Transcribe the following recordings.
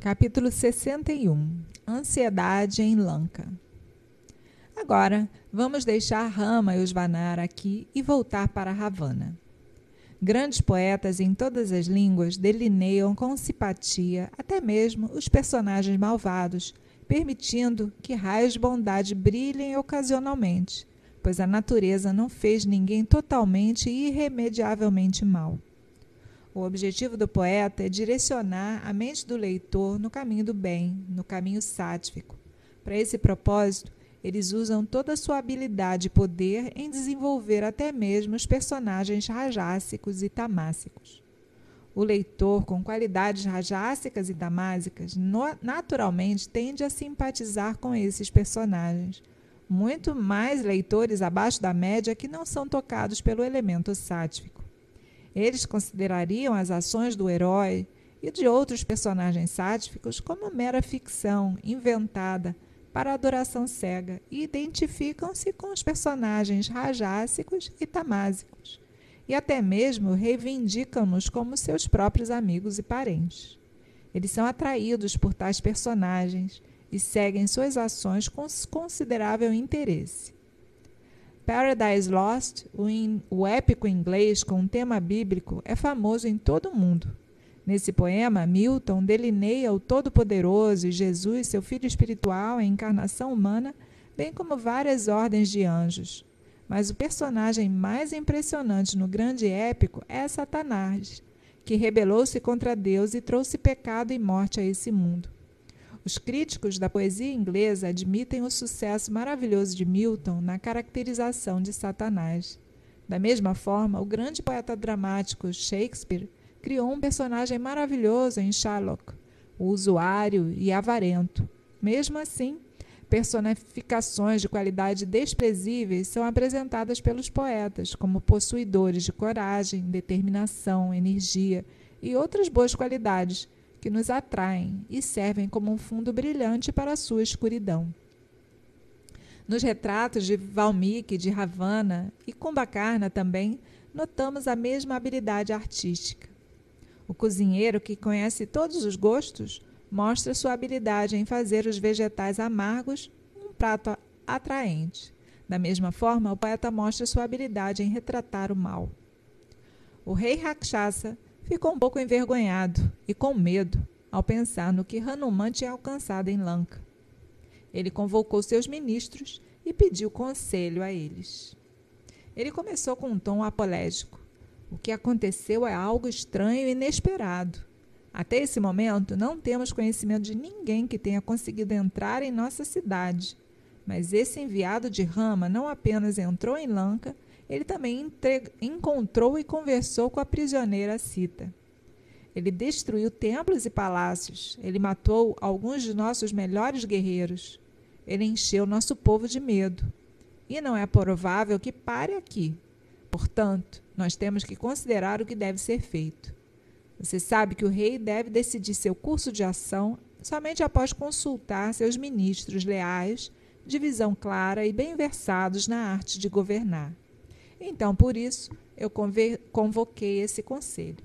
Capítulo 61 Ansiedade em Lanka Agora, vamos deixar Rama e os Vanar aqui e voltar para Ravana. Grandes poetas em todas as línguas delineiam com simpatia até mesmo os personagens malvados, permitindo que raios de bondade brilhem ocasionalmente, pois a natureza não fez ninguém totalmente e irremediavelmente mal. O objetivo do poeta é direcionar a mente do leitor no caminho do bem, no caminho sátifico. Para esse propósito, eles usam toda a sua habilidade e poder em desenvolver até mesmo os personagens rajássicos e tamássicos. O leitor com qualidades rajássicas e tamásicas naturalmente tende a simpatizar com esses personagens. Muito mais leitores abaixo da média que não são tocados pelo elemento sátifico. Eles considerariam as ações do herói e de outros personagens sáticos como mera ficção inventada para adoração cega e identificam-se com os personagens rajássicos e tamásicos, e até mesmo reivindicam-nos como seus próprios amigos e parentes. Eles são atraídos por tais personagens e seguem suas ações com considerável interesse. Paradise Lost, o, in, o épico inglês com um tema bíblico, é famoso em todo o mundo. Nesse poema, Milton delineia o Todo-Poderoso e Jesus, seu filho espiritual, em encarnação humana, bem como várias ordens de anjos. Mas o personagem mais impressionante no grande épico é Satanás, que rebelou-se contra Deus e trouxe pecado e morte a esse mundo. Os críticos da poesia inglesa admitem o sucesso maravilhoso de Milton na caracterização de Satanás. Da mesma forma, o grande poeta dramático Shakespeare criou um personagem maravilhoso em Sherlock, o usuário e avarento. Mesmo assim, personificações de qualidade desprezíveis são apresentadas pelos poetas como possuidores de coragem, determinação, energia e outras boas qualidades que nos atraem e servem como um fundo brilhante para a sua escuridão. Nos retratos de Valmiki, de Ravana e Kumbhakarna também, notamos a mesma habilidade artística. O cozinheiro que conhece todos os gostos mostra sua habilidade em fazer os vegetais amargos um prato atraente. Da mesma forma, o poeta mostra sua habilidade em retratar o mal. O rei Rakshasa ficou um pouco envergonhado e com medo ao pensar no que Hanuman tinha alcançado em Lanka. Ele convocou seus ministros e pediu conselho a eles. Ele começou com um tom apolégico. O que aconteceu é algo estranho e inesperado. Até esse momento, não temos conhecimento de ninguém que tenha conseguido entrar em nossa cidade. Mas esse enviado de Rama não apenas entrou em Lanka, ele também encontrou e conversou com a prisioneira Cita. Ele destruiu templos e palácios. Ele matou alguns de nossos melhores guerreiros. Ele encheu nosso povo de medo. E não é provável que pare aqui. Portanto, nós temos que considerar o que deve ser feito. Você sabe que o rei deve decidir seu curso de ação somente após consultar seus ministros leais, de visão clara e bem versados na arte de governar. Então, por isso, eu convoquei esse conselho.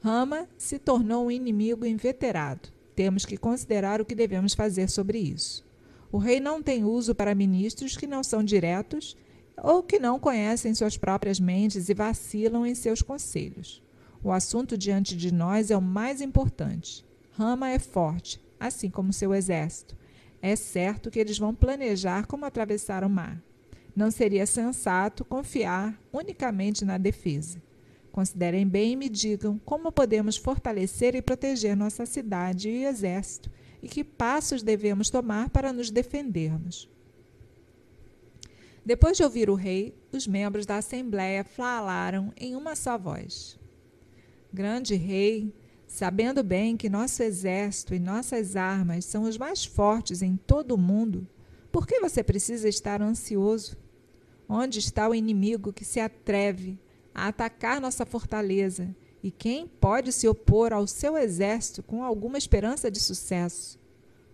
Rama se tornou um inimigo inveterado. Temos que considerar o que devemos fazer sobre isso. O rei não tem uso para ministros que não são diretos ou que não conhecem suas próprias mentes e vacilam em seus conselhos. O assunto diante de nós é o mais importante. Rama é forte, assim como seu exército. É certo que eles vão planejar como atravessar o mar. Não seria sensato confiar unicamente na defesa. Considerem bem e me digam como podemos fortalecer e proteger nossa cidade e exército e que passos devemos tomar para nos defendermos. Depois de ouvir o rei, os membros da assembleia falaram em uma só voz. Grande rei, sabendo bem que nosso exército e nossas armas são os mais fortes em todo o mundo, por que você precisa estar ansioso? Onde está o inimigo que se atreve a atacar nossa fortaleza? E quem pode se opor ao seu exército com alguma esperança de sucesso?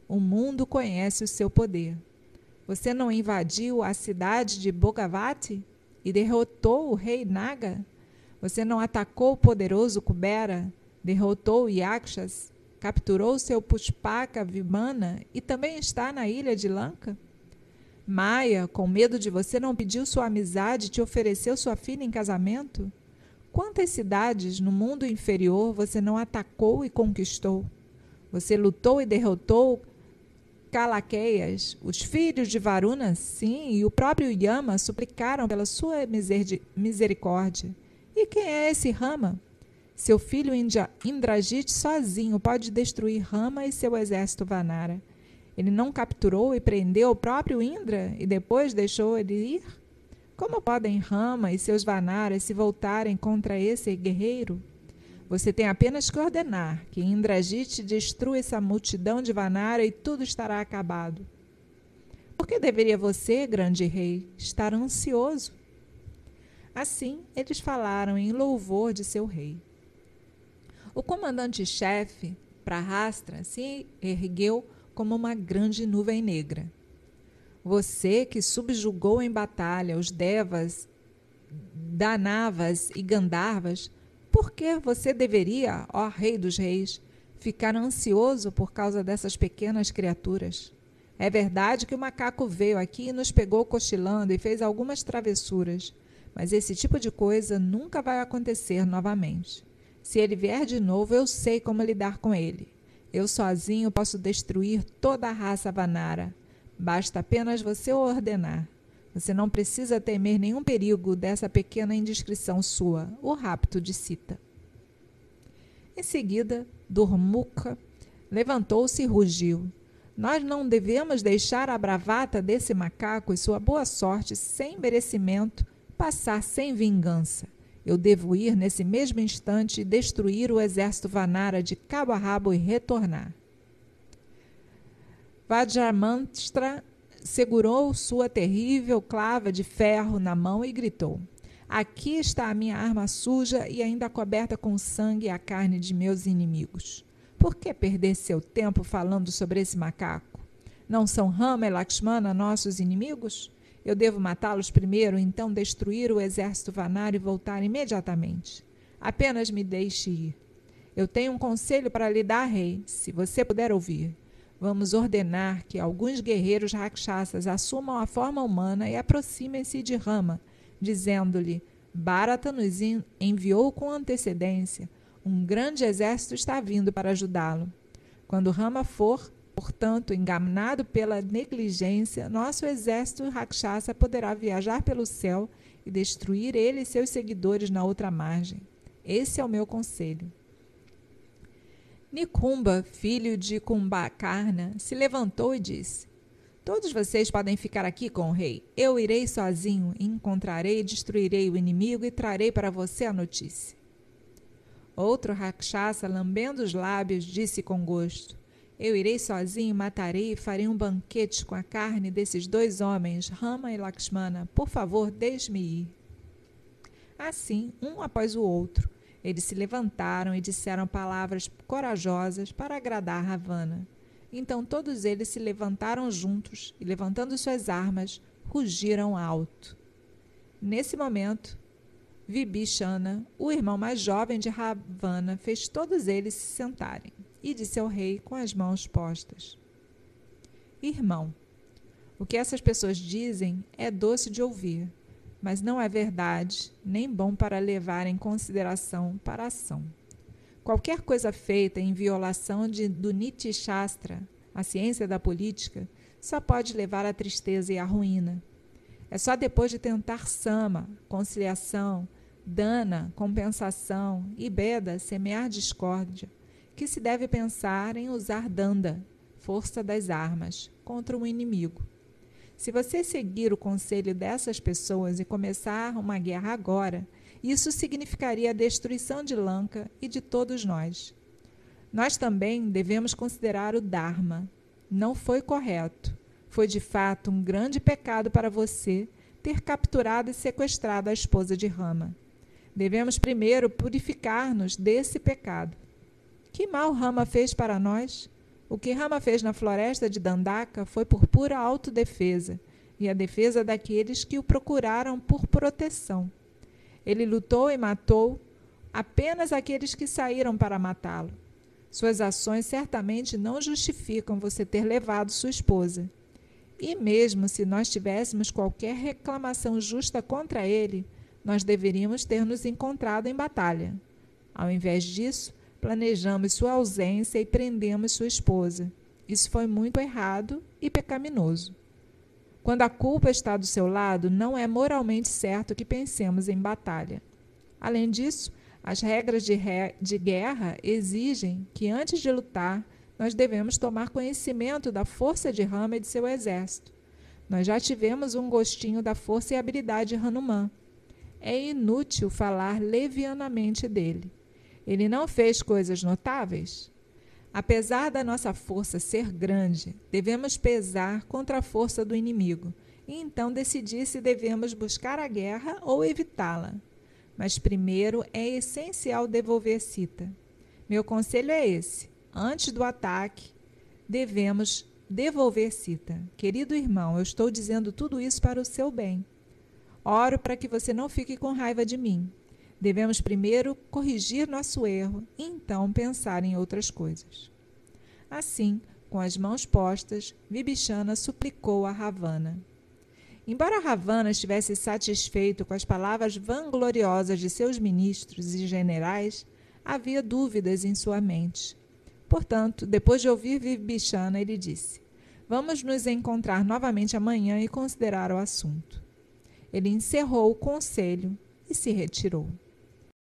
O mundo conhece o seu poder. Você não invadiu a cidade de Bogavati e derrotou o rei Naga? Você não atacou o poderoso Kubera, derrotou Yakshas capturou seu Pushpaka Vimana e também está na ilha de Lanka? Maia, com medo de você, não pediu sua amizade e te ofereceu sua filha em casamento? Quantas cidades no mundo inferior você não atacou e conquistou? Você lutou e derrotou Calaqueias, os filhos de Varuna, sim, e o próprio Yama suplicaram pela sua misericórdia. E quem é esse Rama? Seu filho Indrajit sozinho pode destruir Rama e seu exército Vanara. Ele não capturou e prendeu o próprio Indra e depois deixou ele ir? Como podem Rama e seus Vanaras se voltarem contra esse guerreiro? Você tem apenas que ordenar que Indrajit destrua essa multidão de Vanara e tudo estará acabado. Por que deveria você, grande rei, estar ansioso? Assim, eles falaram em louvor de seu rei. O comandante-chefe, Prahastra, se ergueu como uma grande nuvem negra. Você que subjugou em batalha os Devas, Danavas e Gandharvas, por que você deveria, ó Rei dos Reis, ficar ansioso por causa dessas pequenas criaturas? É verdade que o macaco veio aqui e nos pegou cochilando e fez algumas travessuras, mas esse tipo de coisa nunca vai acontecer novamente. Se ele vier de novo, eu sei como lidar com ele. Eu sozinho posso destruir toda a raça Vanara. Basta apenas você ordenar. Você não precisa temer nenhum perigo dessa pequena indiscrição sua, o rapto de Sita. Em seguida, Durmuka levantou-se e rugiu. Nós não devemos deixar a bravata desse macaco e sua boa sorte sem merecimento passar sem vingança. Eu devo ir nesse mesmo instante destruir o exército Vanara de cabo a rabo e retornar. Vajramantra segurou sua terrível clava de ferro na mão e gritou: Aqui está a minha arma suja e ainda coberta com sangue e a carne de meus inimigos. Por que perder seu tempo falando sobre esse macaco? Não são Rama e Lakshmana nossos inimigos? Eu devo matá-los primeiro, então destruir o exército Vanar e voltar imediatamente. Apenas me deixe ir. Eu tenho um conselho para lhe dar, rei, se você puder ouvir. Vamos ordenar que alguns guerreiros rakshasas assumam a forma humana e aproximem-se de Rama, dizendo-lhe: Bharata nos enviou com antecedência. Um grande exército está vindo para ajudá-lo. Quando Rama for, portanto, enganado pela negligência, nosso exército rakshasa poderá viajar pelo céu e destruir ele e seus seguidores na outra margem. Esse é o meu conselho. Nicumba, filho de Kumbakarna, se levantou e disse: Todos vocês podem ficar aqui com o rei. Eu irei sozinho, encontrarei destruirei o inimigo e trarei para você a notícia. Outro Rakshasa, lambendo os lábios, disse com gosto: Eu irei sozinho, matarei e farei um banquete com a carne desses dois homens, Rama e Lakshmana. Por favor, deixe-me ir. Assim, um após o outro, eles se levantaram e disseram palavras corajosas para agradar Ravana. Então todos eles se levantaram juntos e, levantando suas armas, rugiram alto. Nesse momento, Vibhishana, o irmão mais jovem de Ravana, fez todos eles se sentarem e disse ao rei com as mãos postas: Irmão, o que essas pessoas dizem é doce de ouvir mas não é verdade, nem bom para levar em consideração para a ação. Qualquer coisa feita em violação de, do Niti Shastra, a ciência da política, só pode levar à tristeza e à ruína. É só depois de tentar sama, conciliação, dana, compensação e beda, semear discórdia, que se deve pensar em usar danda, força das armas, contra um inimigo. Se você seguir o conselho dessas pessoas e começar uma guerra agora, isso significaria a destruição de Lanka e de todos nós. Nós também devemos considerar o Dharma. Não foi correto. Foi de fato um grande pecado para você ter capturado e sequestrado a esposa de Rama. Devemos primeiro purificar-nos desse pecado. Que mal Rama fez para nós? O que Rama fez na floresta de Dandaka foi por pura autodefesa e a defesa daqueles que o procuraram por proteção. Ele lutou e matou apenas aqueles que saíram para matá-lo. Suas ações certamente não justificam você ter levado sua esposa. E mesmo se nós tivéssemos qualquer reclamação justa contra ele, nós deveríamos ter nos encontrado em batalha. Ao invés disso, planejamos sua ausência e prendemos sua esposa. Isso foi muito errado e pecaminoso. Quando a culpa está do seu lado, não é moralmente certo que pensemos em batalha. Além disso, as regras de, re... de guerra exigem que, antes de lutar, nós devemos tomar conhecimento da força de Rama e de seu exército. Nós já tivemos um gostinho da força e habilidade de Hanuman. É inútil falar levianamente dele. Ele não fez coisas notáveis? Apesar da nossa força ser grande, devemos pesar contra a força do inimigo e então decidir se devemos buscar a guerra ou evitá-la. Mas primeiro é essencial devolver Cita. Meu conselho é esse: antes do ataque, devemos devolver Cita. Querido irmão, eu estou dizendo tudo isso para o seu bem. Oro para que você não fique com raiva de mim. Devemos primeiro corrigir nosso erro e então pensar em outras coisas. Assim, com as mãos postas, Vibhishana suplicou a Ravana: Embora Ravana estivesse satisfeito com as palavras vangloriosas de seus ministros e generais, havia dúvidas em sua mente. Portanto, depois de ouvir Vibhishana, ele disse: Vamos nos encontrar novamente amanhã e considerar o assunto. Ele encerrou o conselho e se retirou.